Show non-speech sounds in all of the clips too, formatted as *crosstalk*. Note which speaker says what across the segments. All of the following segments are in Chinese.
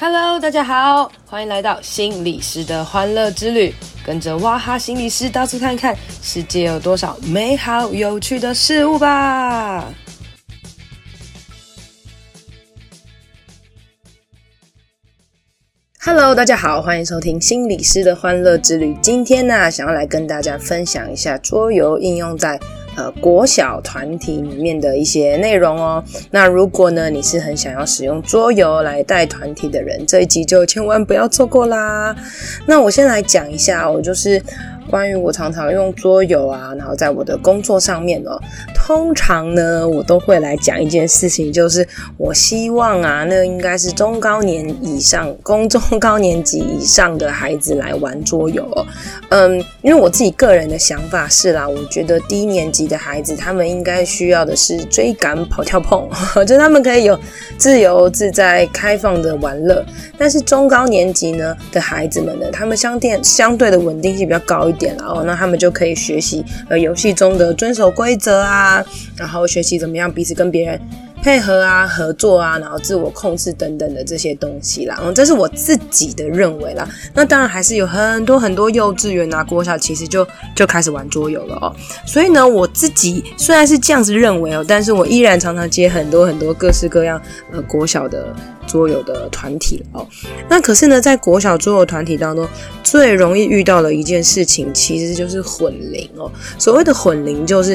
Speaker 1: Hello，大家好，欢迎来到心理师的欢乐之旅，跟着哇哈心理师到处看看，世界有多少美好有趣的事物吧。Hello，大家好，欢迎收听心理师的欢乐之旅。今天呢，想要来跟大家分享一下桌游应用在。呃，国小团体里面的一些内容哦。那如果呢，你是很想要使用桌游来带团体的人，这一集就千万不要错过啦。那我先来讲一下，我就是。关于我常常用桌游啊，然后在我的工作上面哦，通常呢，我都会来讲一件事情，就是我希望啊，那应该是中高年以上、中中高年级以上的孩子来玩桌游哦。*laughs* 嗯，因为我自己个人的想法是啦，我觉得低年级的孩子他们应该需要的是追赶、跑、跳、碰，*laughs* 就他们可以有自由自在、开放的玩乐。但是中高年级呢的孩子们呢，他们相对相对的稳定性比较高一。点了哦，那他们就可以学习呃游戏中的遵守规则啊，然后学习怎么样彼此跟别人配合啊、合作啊，然后自我控制等等的这些东西啦。嗯，这是我自己的认为啦。那当然还是有很多很多幼稚园啊、国小其实就就开始玩桌游了哦。所以呢，我自己虽然是这样子认为哦，但是我依然常常接很多很多各式各样呃国小的。桌游的团体哦，那可是呢，在国小桌游团体当中，最容易遇到的一件事情，其实就是混龄哦。所谓的混龄，就是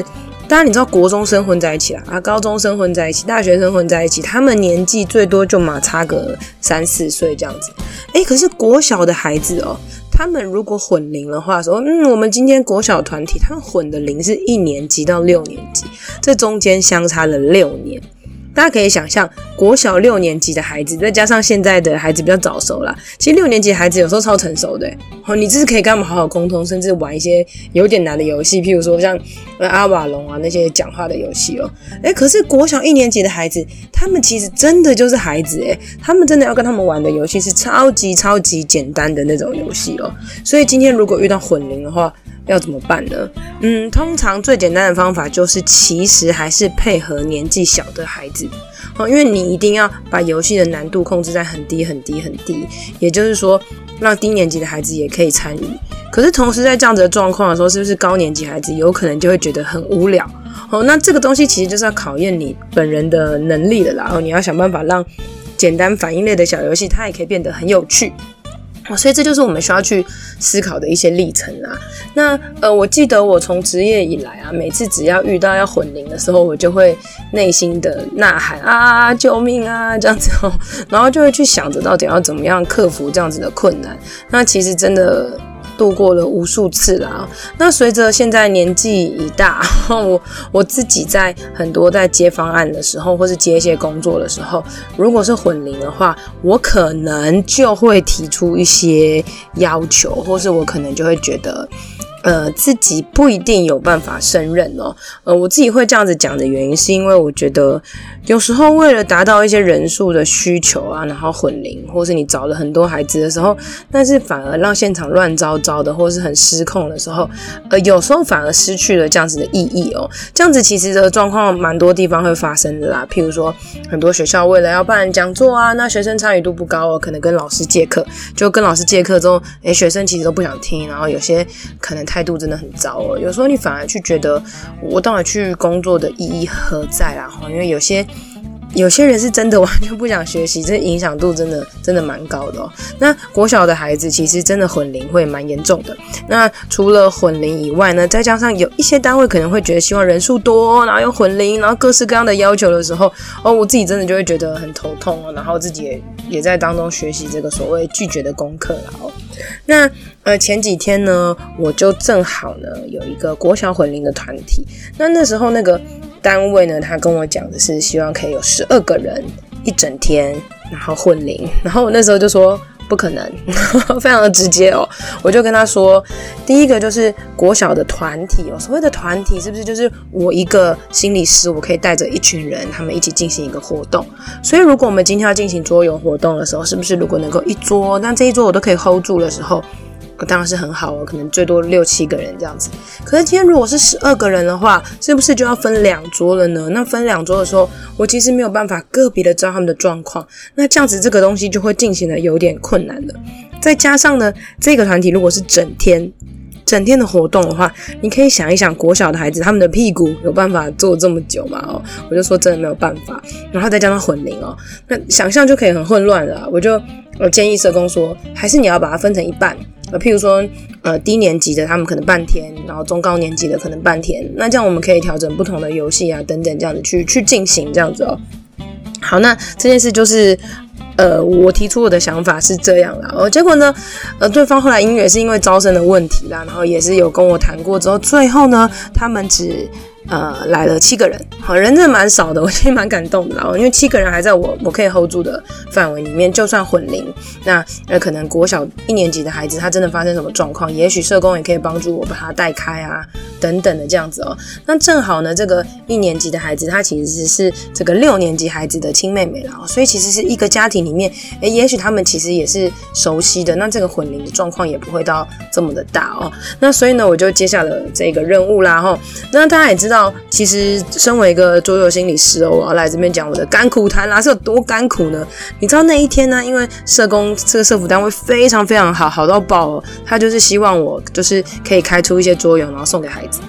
Speaker 1: 当然你知道，国中生混在一起啦，啊，高中生混在一起，大学生混在一起，他们年纪最多就嘛差个三四岁这样子。哎，可是国小的孩子哦，他们如果混龄的话，说，嗯，我们今天国小团体，他们混的龄是一年级到六年级，这中间相差了六年。大家可以想象，国小六年级的孩子，再加上现在的孩子比较早熟啦。其实六年级孩子有时候超成熟的，哦，你这是可以跟他们好好沟通，甚至玩一些有点难的游戏，譬如说像阿瓦隆啊那些讲话的游戏哦。诶，可是国小一年级的孩子，他们其实真的就是孩子诶，他们真的要跟他们玩的游戏是超级超级简单的那种游戏哦。所以今天如果遇到混龄的话，要怎么办呢？嗯，通常最简单的方法就是，其实还是配合年纪小的孩子哦，因为你一定要把游戏的难度控制在很低很低很低，也就是说，让低年级的孩子也可以参与。可是同时在这样子的状况的时候，是不是高年级孩子有可能就会觉得很无聊？哦，那这个东西其实就是要考验你本人的能力了啦。然后你要想办法让简单反应类的小游戏，它也可以变得很有趣。哦，所以这就是我们需要去思考的一些历程啊。那呃，我记得我从职业以来啊，每次只要遇到要混龄的时候，我就会内心的呐喊啊，救命啊，这样子哦，*laughs* 然后就会去想着到底要怎么样克服这样子的困难。那其实真的。度过了无数次啦。那随着现在年纪已大，*laughs* 我我自己在很多在接方案的时候，或是接一些工作的时候，如果是混龄的话，我可能就会提出一些要求，或是我可能就会觉得。呃，自己不一定有办法胜任哦。呃，我自己会这样子讲的原因，是因为我觉得有时候为了达到一些人数的需求啊，然后混龄，或是你找了很多孩子的时候，但是反而让现场乱糟糟的，或是很失控的时候，呃，有时候反而失去了这样子的意义哦。这样子其实的状况蛮多地方会发生的啦。譬如说，很多学校为了要办讲座啊，那学生参与度不高哦，可能跟老师借课，就跟老师借课之后，诶，学生其实都不想听，然后有些可能。态度真的很糟哦，有时候你反而去觉得我到底去工作的意义何在啊？因为有些有些人是真的完全不想学习，这影响度真的真的蛮高的哦。那国小的孩子其实真的混龄会蛮严重的。那除了混龄以外呢，再加上有一些单位可能会觉得希望人数多，然后又混龄，然后各式各样的要求的时候，哦，我自己真的就会觉得很头痛哦。然后自己也也在当中学习这个所谓拒绝的功课了哦。那呃前几天呢，我就正好呢有一个国小混龄的团体。那那时候那个单位呢，他跟我讲的是希望可以有十二个人一整天，然后混龄。然后我那时候就说不可能，*laughs* 非常的直接哦。我就跟他说，第一个就是国小的团体哦，所谓的团体是不是就是我一个心理师，我可以带着一群人，他们一起进行一个活动。所以如果我们今天要进行桌游活动的时候，是不是如果能够一桌，那这一桌我都可以 hold 住的时候，当然是很好哦，可能最多六七个人这样子。可是今天如果是十二个人的话，是不是就要分两桌了呢？那分两桌的时候，我其实没有办法个别的知道他们的状况，那这样子这个东西就会进行的有点困难了。再加上呢，这个团体如果是整天。整天的活动的话，你可以想一想，国小的孩子他们的屁股有办法坐这么久吗？哦，我就说真的没有办法。然后再加上混龄哦，那想象就可以很混乱了。我就我建议社工说，还是你要把它分成一半，呃，譬如说，呃，低年级的他们可能半天，然后中高年级的可能半天。那这样我们可以调整不同的游戏啊等等，这样子去去进行这样子哦。好，那这件事就是。呃，我提出我的想法是这样啦，哦，结果呢，呃，对方后来因为是因为招生的问题啦，然后也是有跟我谈过之后，最后呢，他们只。呃，来了七个人，好，人真的蛮少的，*laughs* 我其实蛮感动的啦。因为七个人还在我我可以 hold 住的范围里面，就算混龄，那呃可能国小一年级的孩子他真的发生什么状况，也许社工也可以帮助我把他带开啊，等等的这样子哦。那正好呢，这个一年级的孩子他其实是这个六年级孩子的亲妹妹啦，所以其实是一个家庭里面，诶，也许他们其实也是熟悉的，那这个混龄的状况也不会到这么的大哦。那所以呢，我就接下了这个任务啦，哈。那大家也知道。其实，身为一个桌游心理师哦，我要来这边讲我的甘苦谈啦，是有多甘苦呢？你知道那一天呢？因为社工这个社福单位非常非常好，好到爆哦，他就是希望我就是可以开出一些桌游，然后送给孩子。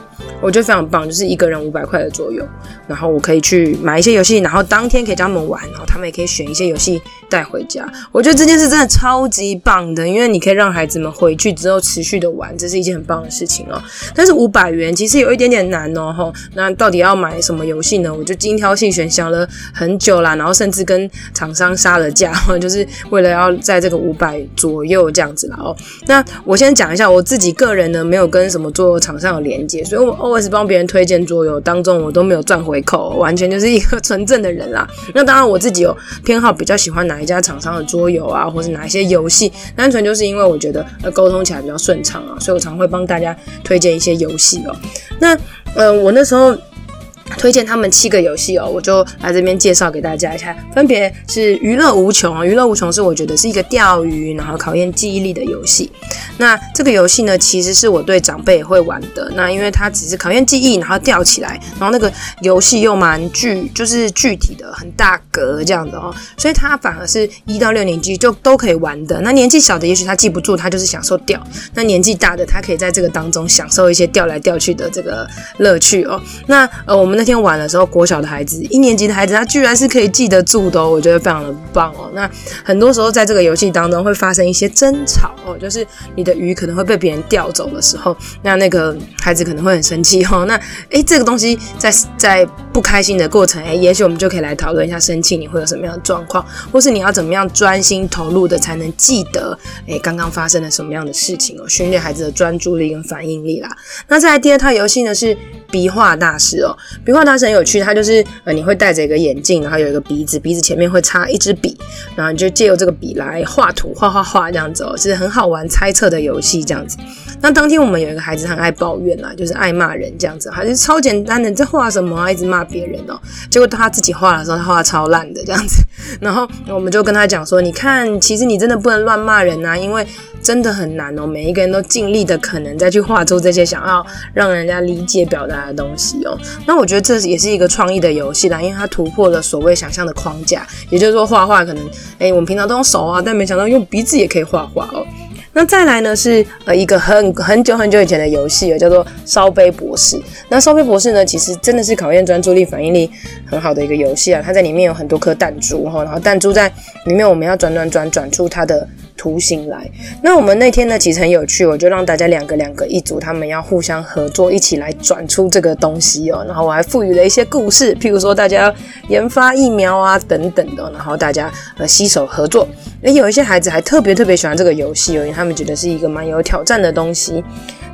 Speaker 1: 我觉得非常棒，就是一个人五百块的左右，然后我可以去买一些游戏，然后当天可以教他们玩，然后他们也可以选一些游戏带回家。我觉得这件事真的超级棒的，因为你可以让孩子们回去之后持续的玩，这是一件很棒的事情哦。但是五百元其实有一点点难哦，吼，那到底要买什么游戏呢？我就精挑细选，想了很久啦，然后甚至跟厂商杀了价，*laughs* 就是为了要在这个五百左右这样子啦哦。那我先讲一下我自己个人呢，没有跟什么桌游厂商有连接，所以我。Always 帮别人推荐桌游当中，我都没有赚回扣，完全就是一个 *laughs* 纯正的人啦。那当然，我自己有偏好，比较喜欢哪一家厂商的桌游啊，或是哪一些游戏，单纯就是因为我觉得呃沟通起来比较顺畅啊，所以我常会帮大家推荐一些游戏哦。那呃，我那时候。推荐他们七个游戏哦，我就来这边介绍给大家一下，分别是娱乐无穷啊，娱乐无穷是我觉得是一个钓鱼，然后考验记忆力的游戏。那这个游戏呢，其实是我对长辈也会玩的。那因为它只是考验记忆，然后吊起来，然后那个游戏又蛮具，就是具体的很大格这样子哦，所以它反而是一到六年级就都可以玩的。那年纪小的，也许他记不住，他就是享受吊；那年纪大的，他可以在这个当中享受一些吊来吊去的这个乐趣哦。那呃，我们那天玩的时候，国小的孩子，一年级的孩子，他居然是可以记得住的，我觉得非常的棒哦。那很多时候在这个游戏当中会发生一些争吵哦，就是你的鱼可能会被别人钓走的时候，那那个孩子可能会很生气哦。*laughs* 那诶，这个东西在在不开心的过程，诶，也许我们就可以来讨论一下，生气你会有什么样的状况，或是你要怎么样专心投入的才能记得，诶，刚刚发生了什么样的事情哦，训练孩子的专注力跟反应力啦。那再来第二套游戏呢是笔画大师哦，笔画大师很有趣，它就是呃你会戴着一个眼镜，然后有一个鼻子，鼻子前面会插一支笔，然后你就借由这个笔来画图，画画画这样子哦，是很好玩猜测的游戏这样子。那当天我们有一个孩子很爱抱怨啦，就是爱骂人这样子，还是超简单的，在画什么啊，一直骂别人哦。结果他自己画的时候，他画超烂的这样子，*laughs* 然后我们就跟他讲说，你看，其实你真的不能乱骂人呐，因为真的很难哦，每一个人都尽力的可能再去画出这些想要让人家理解表达的东西哦。那我觉得这也是一个创意的游戏啦，因为它突破了所谓想象的框架，也就是说画画可能，诶，我们平常都用手啊，但没想到用鼻子也可以画画哦。那再来呢是呃一个很很久很久以前的游戏，叫做烧杯博士。那烧杯博士呢，其实真的是考验专注力、反应力很好的一个游戏啊。它在里面有很多颗弹珠哈，然后弹珠在里面我们要转转转转出它的图形来。那我们那天呢，其实很有趣，我就让大家两个两个一组，他们要互相合作，一起来转出这个东西哦。然后我还赋予了一些故事，譬如说大家研发疫苗啊等等的，然后大家呃携手合作。诶，有一些孩子还特别特别喜欢这个游戏哦，因为他们觉得是一个蛮有挑战的东西。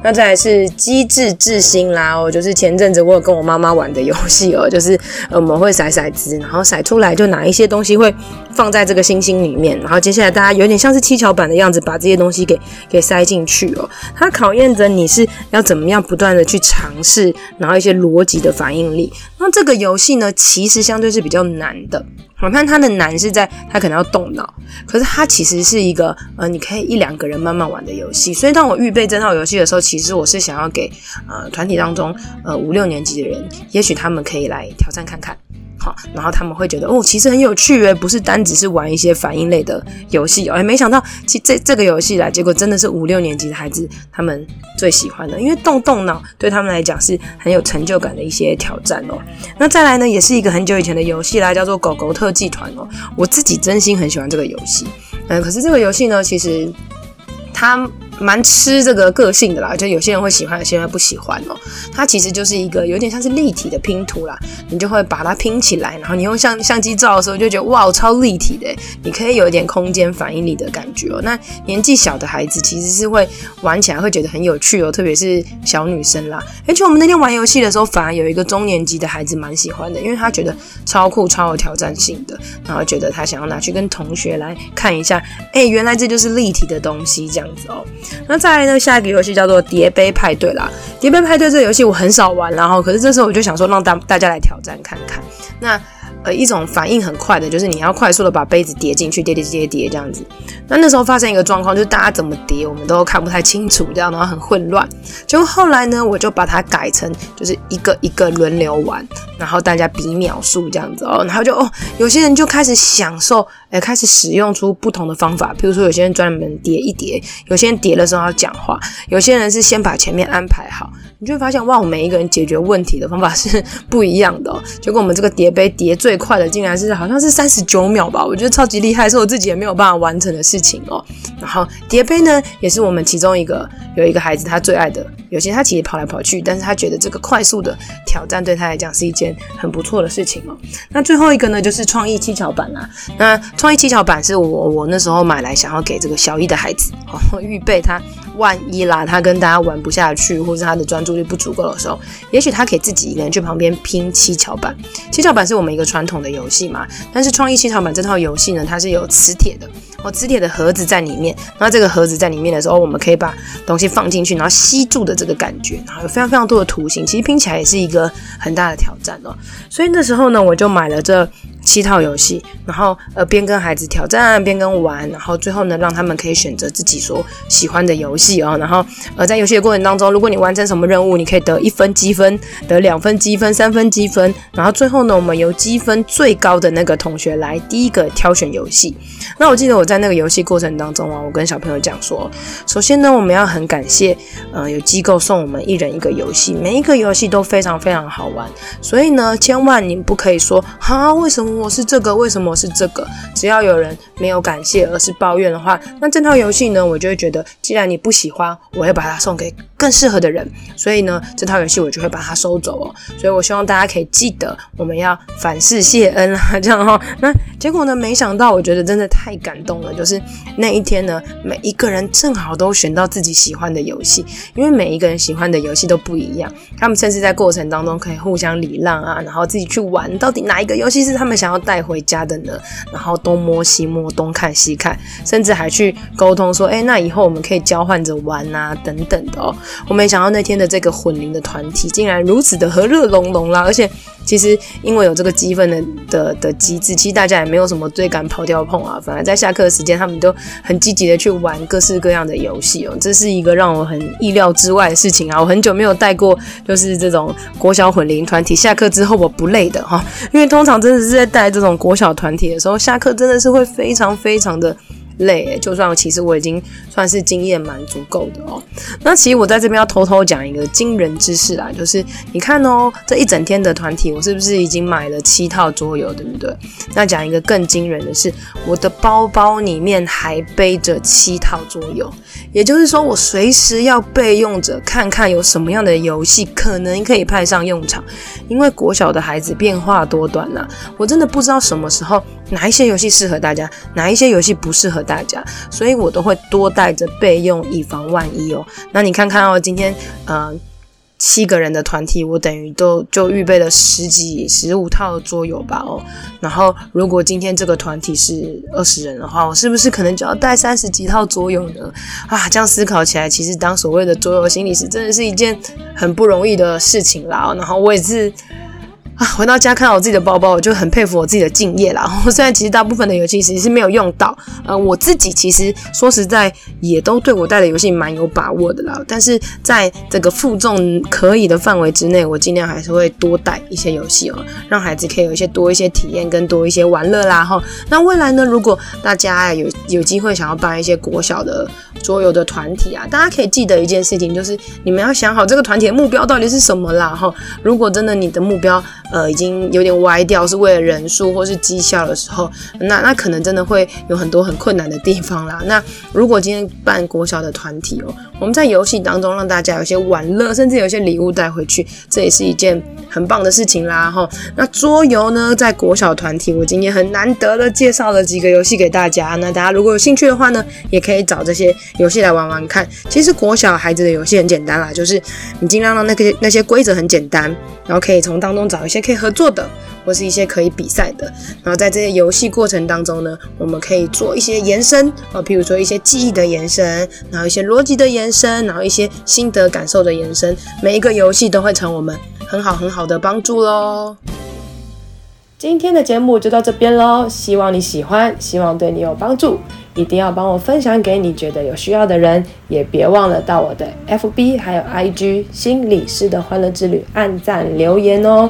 Speaker 1: 那再来是机智智星啦，哦，就是前阵子我有跟我妈妈玩的游戏哦，就是我们会骰骰子，然后骰出来就哪一些东西会放在这个星星里面，然后接下来大家有点像是七巧板的样子，把这些东西给给塞进去哦。它考验着你是要怎么样不断的去尝试，然后一些逻辑的反应力。那这个游戏呢，其实相对是比较难的。我看它的难是在它可能要动脑，可是它其实是一个呃，你可以一两个人慢慢玩的游戏。所以当我预备这套游戏的时候，其实我是想要给呃团体当中呃五六年级的人，也许他们可以来挑战看看。好，然后他们会觉得哦，其实很有趣诶，不是单只是玩一些反应类的游戏哦，哎，没想到其这这个游戏来，结果真的是五六年级的孩子他们最喜欢的，因为动动脑对他们来讲是很有成就感的一些挑战哦。那再来呢，也是一个很久以前的游戏啦，叫做狗狗特技团哦，我自己真心很喜欢这个游戏，嗯，可是这个游戏呢，其实它。蛮吃这个个性的啦，就有些人会喜欢，有些人不喜欢哦。它其实就是一个有点像是立体的拼图啦，你就会把它拼起来，然后你用相相机照的时候就觉得哇，超立体的，你可以有一点空间反应力的感觉哦。那年纪小的孩子其实是会玩起来会觉得很有趣哦，特别是小女生啦。而且我们那天玩游戏的时候，反而有一个中年级的孩子蛮喜欢的，因为他觉得超酷、超有挑战性的，然后觉得他想要拿去跟同学来看一下，哎，原来这就是立体的东西这样子哦。那再来呢，下一个游戏叫做叠杯派对啦。叠杯派对这个游戏我很少玩，然后可是这时候我就想说，让大大家来挑战看看。那呃，一种反应很快的，就是你要快速的把杯子叠进去，叠叠叠叠这样子。那那时候发生一个状况，就是大家怎么叠，我们都看不太清楚，这样的话很混乱。结果后来呢，我就把它改成就是一个一个轮流玩，然后大家比秒数这样子哦，然后就哦，有些人就开始享受，哎，开始使用出不同的方法，比如说有些人专门叠一叠，有些人叠的时候要讲话，有些人是先把前面安排好。你就会发现，哇，我每一个人解决问题的方法是 *laughs* 不一样的哦。结果我们这个叠杯叠最快的，竟然是好像是三十九秒吧，我觉得超级厉害，是我自己也没有办法完成的事情哦。然后叠杯呢，也是我们其中一个有一个孩子他最爱的。有些他其实跑来跑去，但是他觉得这个快速的挑战对他来讲是一件很不错的事情哦。那最后一个呢，就是创意七巧板啊。那创意七巧板是我我那时候买来想要给这个小一的孩子哦，预备他。万一啦，他跟大家玩不下去，或者他的专注力不足够的时候，也许他可以自己一个人去旁边拼七巧板。七巧板是我们一个传统的游戏嘛，但是创意七巧板这套游戏呢，它是有磁铁的哦，磁铁的盒子在里面。那这个盒子在里面的时候，我们可以把东西放进去，然后吸住的这个感觉，然后有非常非常多的图形，其实拼起来也是一个很大的挑战哦。所以那时候呢，我就买了这。七套游戏，然后呃边跟孩子挑战边跟玩，然后最后呢让他们可以选择自己所喜欢的游戏戏哦。然后呃在游戏的过程当中，如果你完成什么任务，你可以得一分积分，得两分积分，三分积分。然后最后呢，我们由积分最高的那个同学来第一个挑选游戏。那我记得我在那个游戏过程当中啊，我跟小朋友讲说，首先呢我们要很感谢呃有机构送我们一人一个游戏，每一个游戏都非常非常好玩。所以呢，千万你不可以说哈为什么？我是这个，为什么我是这个？只要有人没有感谢，而是抱怨的话，那这套游戏呢，我就会觉得，既然你不喜欢，我会把它送给更适合的人。所以呢，这套游戏我就会把它收走哦。所以我希望大家可以记得，我们要反噬谢恩啊，这样哈、哦。那结果呢，没想到，我觉得真的太感动了。就是那一天呢，每一个人正好都选到自己喜欢的游戏，因为每一个人喜欢的游戏都不一样。他们甚至在过程当中可以互相礼让啊，然后自己去玩，到底哪一个游戏是他们想要带回家的呢？然后东摸西摸，东看西看，甚至还去沟通说：“哎，那以后我们可以交换着玩啊，等等的哦。”我没想到那天的这个混龄的团体竟然如此的和乐融融啦！而且，其实因为有这个积分的的的机制，其实大家也没有什么追赶、跑跳碰啊，反而在下课时间，他们都很积极的去玩各式各样的游戏哦。这是一个让我很意料之外的事情啊！我很久没有带过，就是这种国小混龄团体，下课之后我不累的哈，因为通常真的是在带这种国小团体的时候，下课真的是会非常非常的。累，就算其实我已经算是经验蛮足够的哦。那其实我在这边要偷偷讲一个惊人之事啦，就是你看哦，这一整天的团体，我是不是已经买了七套桌游，对不对？那讲一个更惊人的是，我的包包里面还背着七套桌游，也就是说，我随时要备用着，看看有什么样的游戏可能可以派上用场。因为国小的孩子变化多端呐，我真的不知道什么时候哪一些游戏适合大家，哪一些游戏不适合，大家所以我都会多带着备用，以防万一哦。那你看看哦，今天呃七个人的团体，我等于都就预备了十几、十五套桌游吧哦。然后如果今天这个团体是二十人的话，我是不是可能就要带三十几套桌游呢？啊，这样思考起来，其实当所谓的桌游心理师，真的是一件很不容易的事情啦。然后我也是。啊，回到家看到我自己的包包，我就很佩服我自己的敬业啦。*laughs* 虽然其实大部分的游戏其实是没有用到，呃，我自己其实说实在也都对我带的游戏蛮有把握的啦。但是在这个负重可以的范围之内，我尽量还是会多带一些游戏哦，让孩子可以有一些多一些体验跟多一些玩乐啦。哈，那未来呢，如果大家有有机会想要办一些国小的桌游的团体啊，大家可以记得一件事情，就是你们要想好这个团体的目标到底是什么啦。哈，如果真的你的目标，呃，已经有点歪掉，是为了人数或是绩效的时候，那那可能真的会有很多很困难的地方啦。*laughs* 那如果今天办国小的团体哦，我们在游戏当中让大家有些玩乐，甚至有些礼物带回去，这也是一件很棒的事情啦。哈，那桌游呢，在国小团体，我今天很难得的介绍了几个游戏给大家。那大家如果有兴趣的话呢，也可以找这些游戏来玩玩看。其实国小孩子的游戏很简单啦，就是你尽量让那个那些规则很简单，然后可以从当中找一些。可以合作的，或是一些可以比赛的，然后在这些游戏过程当中呢，我们可以做一些延伸啊，譬如说一些记忆的延伸，然后一些逻辑的延伸，然后一些心得感受的延伸，每一个游戏都会成我们很好很好的帮助喽。今天的节目就到这边喽，希望你喜欢，希望对你有帮助，一定要帮我分享给你觉得有需要的人，也别忘了到我的 FB 还有 IG 心理师的欢乐之旅按赞留言哦。